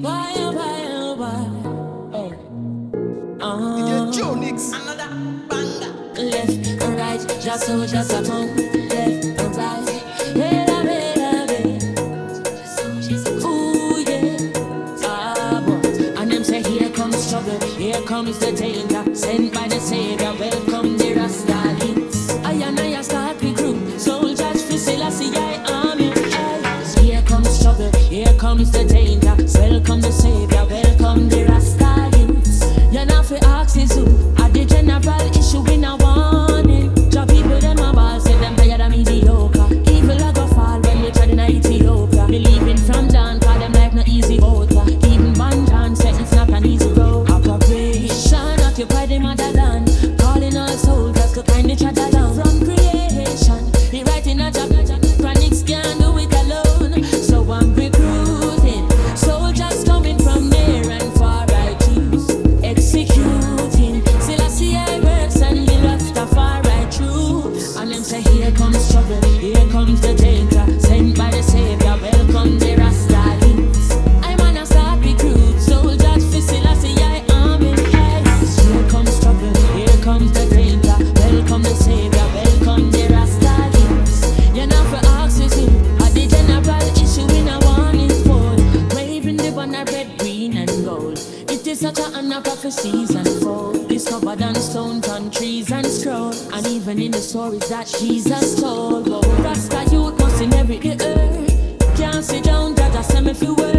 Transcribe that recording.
Why, why, why? Oh. oh uh-huh. Joe Nix. Another banger. Left and right, just so, just a tongue. Left and right. Here comes the danger sent by the Savior. Well, comes the danger, welcome the savior. is such a honor prophecies and foe. Discovered on stones, on trees and scroll. And even in the stories that Jesus told. But Rasta youth must in every ear. Can't sit down, that I send me few words.